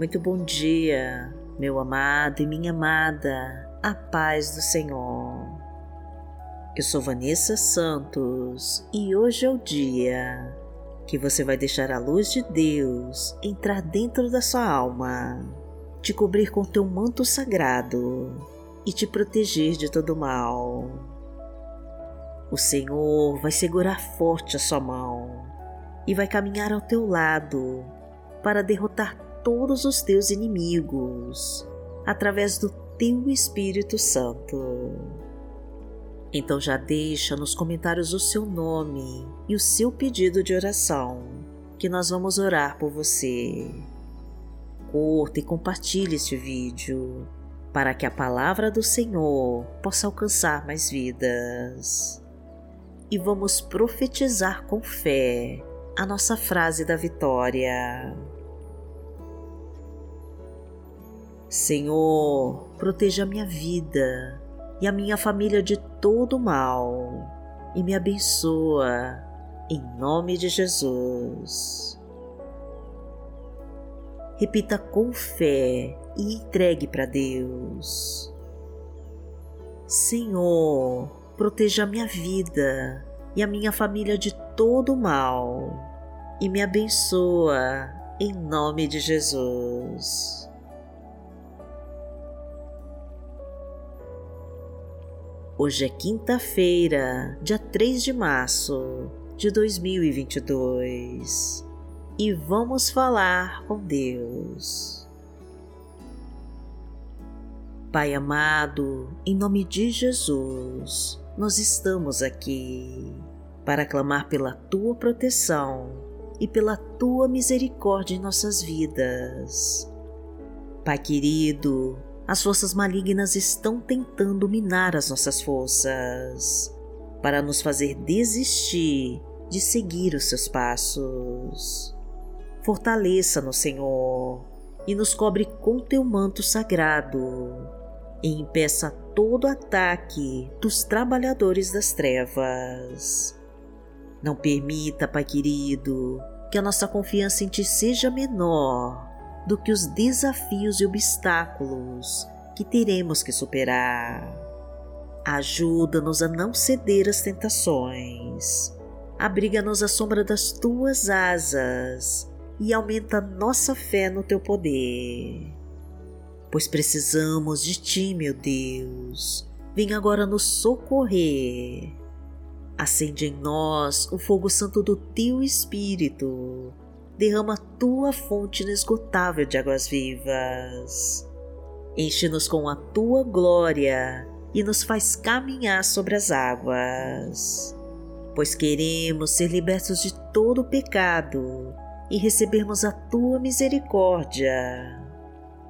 Muito bom dia, meu amado e minha amada, a paz do Senhor. Eu sou Vanessa Santos e hoje é o dia que você vai deixar a luz de Deus entrar dentro da sua alma, te cobrir com teu manto sagrado e te proteger de todo mal. O Senhor vai segurar forte a sua mão e vai caminhar ao teu lado para derrotar todos os teus inimigos através do teu Espírito Santo. Então já deixa nos comentários o seu nome e o seu pedido de oração, que nós vamos orar por você. Curta e compartilhe este vídeo para que a palavra do Senhor possa alcançar mais vidas. E vamos profetizar com fé a nossa frase da vitória. Senhor, proteja a minha vida e a minha família de todo mal e me abençoa em nome de Jesus. Repita com fé e entregue para Deus. Senhor, proteja a minha vida e a minha família de todo mal e me abençoa em nome de Jesus. Hoje é quinta-feira, dia 3 de março de 2022 e vamos falar com Deus. Pai amado, em nome de Jesus, nós estamos aqui para clamar pela tua proteção e pela tua misericórdia em nossas vidas. Pai querido, as forças malignas estão tentando minar as nossas forças para nos fazer desistir de seguir os seus passos. Fortaleça-nos, Senhor, e nos cobre com teu manto sagrado, e impeça todo ataque dos trabalhadores das trevas. Não permita, Pai querido, que a nossa confiança em Ti seja menor do que os desafios e obstáculos que teremos que superar. Ajuda-nos a não ceder às tentações. Abriga-nos à sombra das tuas asas e aumenta nossa fé no teu poder. Pois precisamos de ti, meu Deus. Vem agora nos socorrer. Acende em nós o fogo santo do teu Espírito derrama tua fonte inesgotável de águas vivas. Enche-nos com a tua glória e nos faz caminhar sobre as águas, pois queremos ser libertos de todo o pecado e recebermos a tua misericórdia.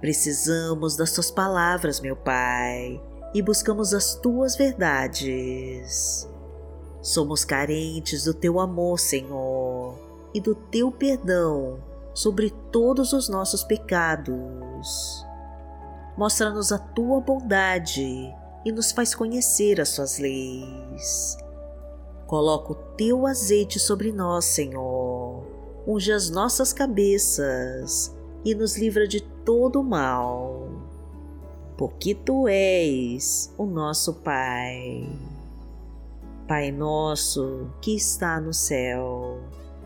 Precisamos das tuas palavras, meu Pai, e buscamos as tuas verdades. Somos carentes do teu amor, Senhor e do teu perdão sobre todos os nossos pecados. Mostra-nos a tua bondade e nos faz conhecer as tuas leis. Coloca o teu azeite sobre nós, Senhor. Unge as nossas cabeças e nos livra de todo o mal. Porque tu és o nosso Pai. Pai nosso que está no céu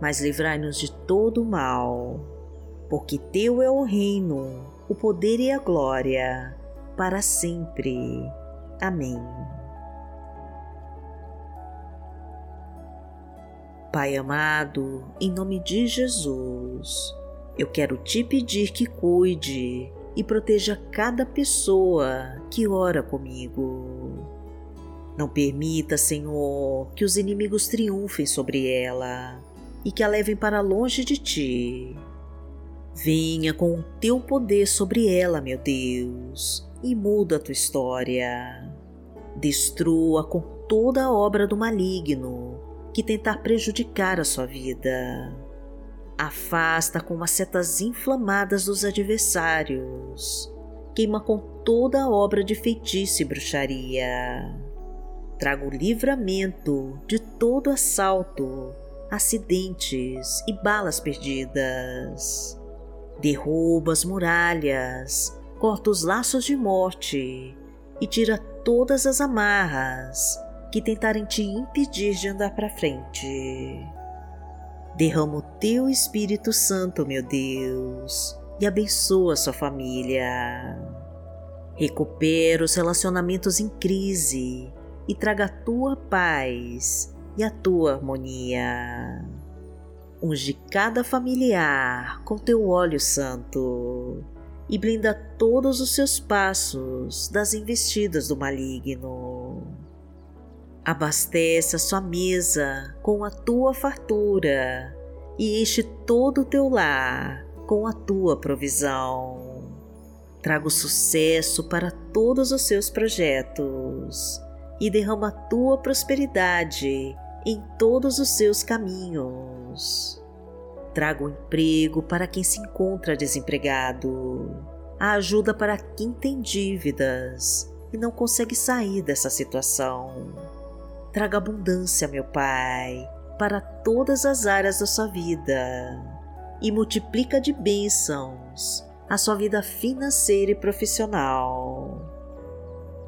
mas livrai-nos de todo o mal, porque Teu é o reino, o poder e a glória, para sempre. Amém. Pai amado, em nome de Jesus, eu quero te pedir que cuide e proteja cada pessoa que ora comigo. Não permita, Senhor, que os inimigos triunfem sobre ela e que a levem para longe de ti. Venha com o teu poder sobre ela, meu Deus, e muda a tua história. Destrua com toda a obra do maligno que tentar prejudicar a sua vida. Afasta com as setas inflamadas dos adversários. Queima com toda a obra de feitiço e bruxaria. Traga o livramento de todo assalto, acidentes e balas perdidas. Derruba as muralhas, corta os laços de morte e tira todas as amarras que tentarem te impedir de andar para frente. Derrama o teu Espírito Santo, meu Deus, e abençoa sua família. Recupera os relacionamentos em crise e traga a tua paz e a tua harmonia. Unge cada familiar com teu óleo santo e blinda todos os seus passos das investidas do maligno. Abastece a sua mesa com a tua fartura e enche todo o teu lar com a tua provisão. Traga o sucesso para todos os seus projetos e derrama a tua prosperidade em todos os seus caminhos. Traga o emprego para quem se encontra desempregado, a ajuda para quem tem dívidas e não consegue sair dessa situação. Traga abundância, meu Pai, para todas as áreas da sua vida e multiplica de bênçãos a sua vida financeira e profissional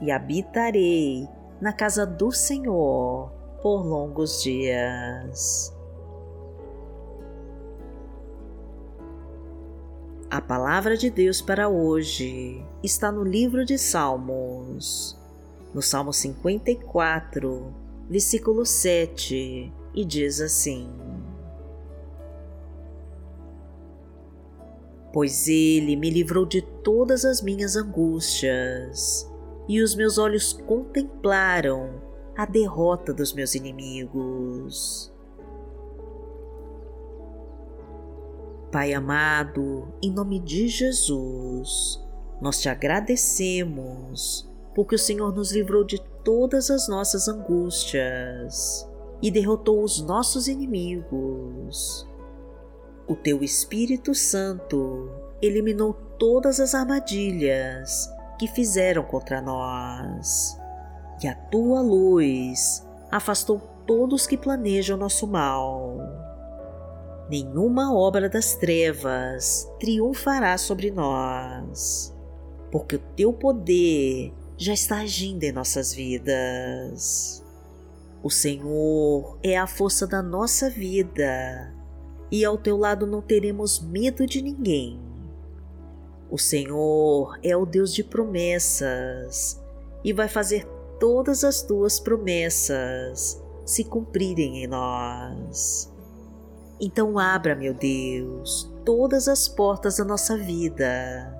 e habitarei na casa do Senhor por longos dias. A palavra de Deus para hoje está no livro de Salmos, no Salmo 54, versículo 7, e diz assim: Pois ele me livrou de todas as minhas angústias e os meus olhos contemplaram a derrota dos meus inimigos. Pai amado, em nome de Jesus, nós te agradecemos porque o Senhor nos livrou de todas as nossas angústias e derrotou os nossos inimigos. O teu Espírito Santo eliminou todas as armadilhas que fizeram contra nós. E a tua luz afastou todos que planejam nosso mal. Nenhuma obra das trevas triunfará sobre nós, porque o teu poder já está agindo em nossas vidas. O Senhor é a força da nossa vida e ao teu lado não teremos medo de ninguém o Senhor é o Deus de promessas e vai fazer todas as tuas promessas se cumprirem em nós. Então, abra, meu Deus, todas as portas da nossa vida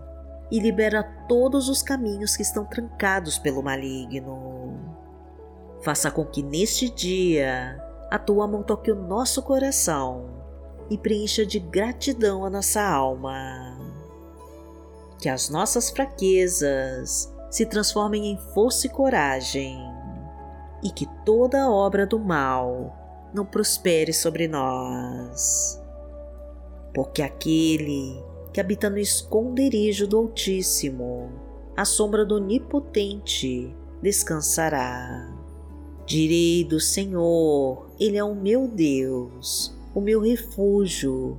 e libera todos os caminhos que estão trancados pelo maligno. Faça com que neste dia a tua mão toque o nosso coração e preencha de gratidão a nossa alma que as nossas fraquezas se transformem em força e coragem, e que toda obra do mal não prospere sobre nós. Porque aquele que habita no esconderijo do Altíssimo, à sombra do Onipotente, descansará. Direi do Senhor, Ele é o meu Deus, o meu refúgio,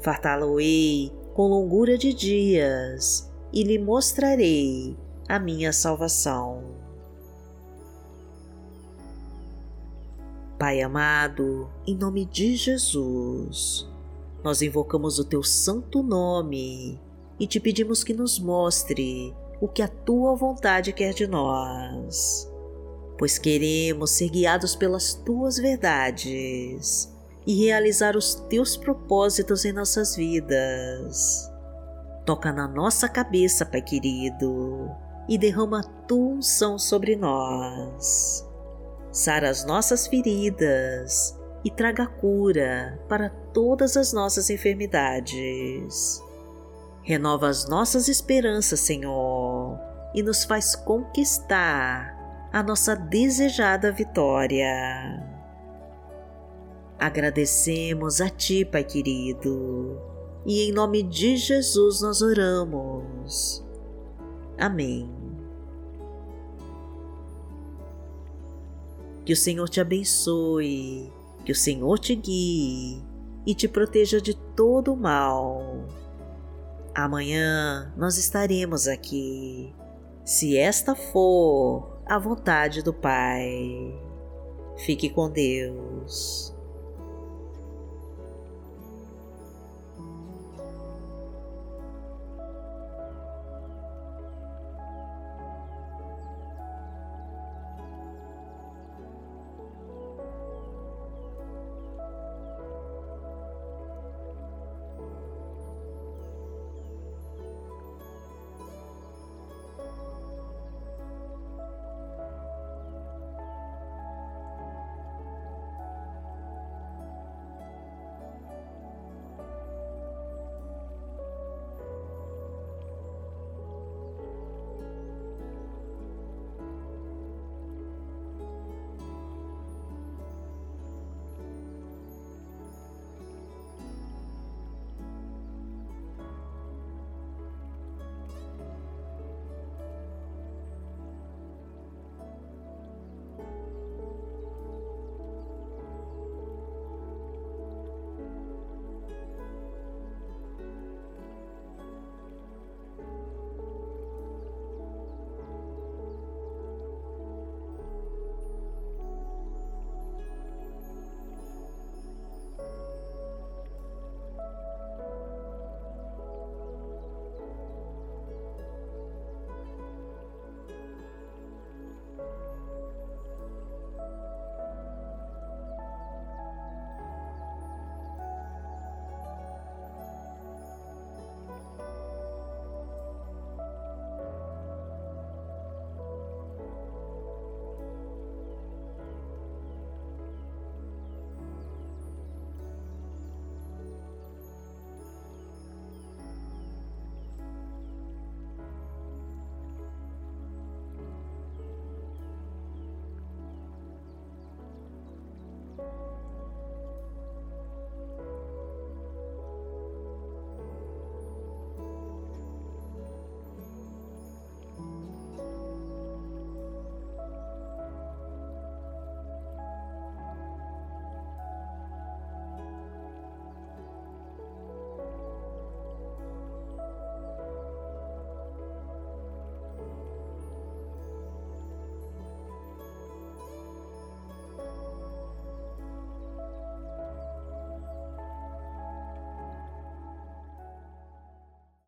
Fartá-lo-ei com longura de dias e lhe mostrarei a minha salvação. Pai amado, em nome de Jesus, nós invocamos o teu santo nome e te pedimos que nos mostre o que a tua vontade quer de nós, pois queremos ser guiados pelas tuas verdades e realizar os teus propósitos em nossas vidas. Toca na nossa cabeça, Pai querido, e derrama a tua unção sobre nós sara as nossas feridas e traga cura para todas as nossas enfermidades. Renova as nossas esperanças, Senhor, e nos faz conquistar a nossa desejada vitória. Agradecemos a Ti, Pai querido, e em nome de Jesus nós oramos. Amém. Que o Senhor te abençoe, que o Senhor te guie e te proteja de todo o mal. Amanhã nós estaremos aqui, se esta for a vontade do Pai. Fique com Deus.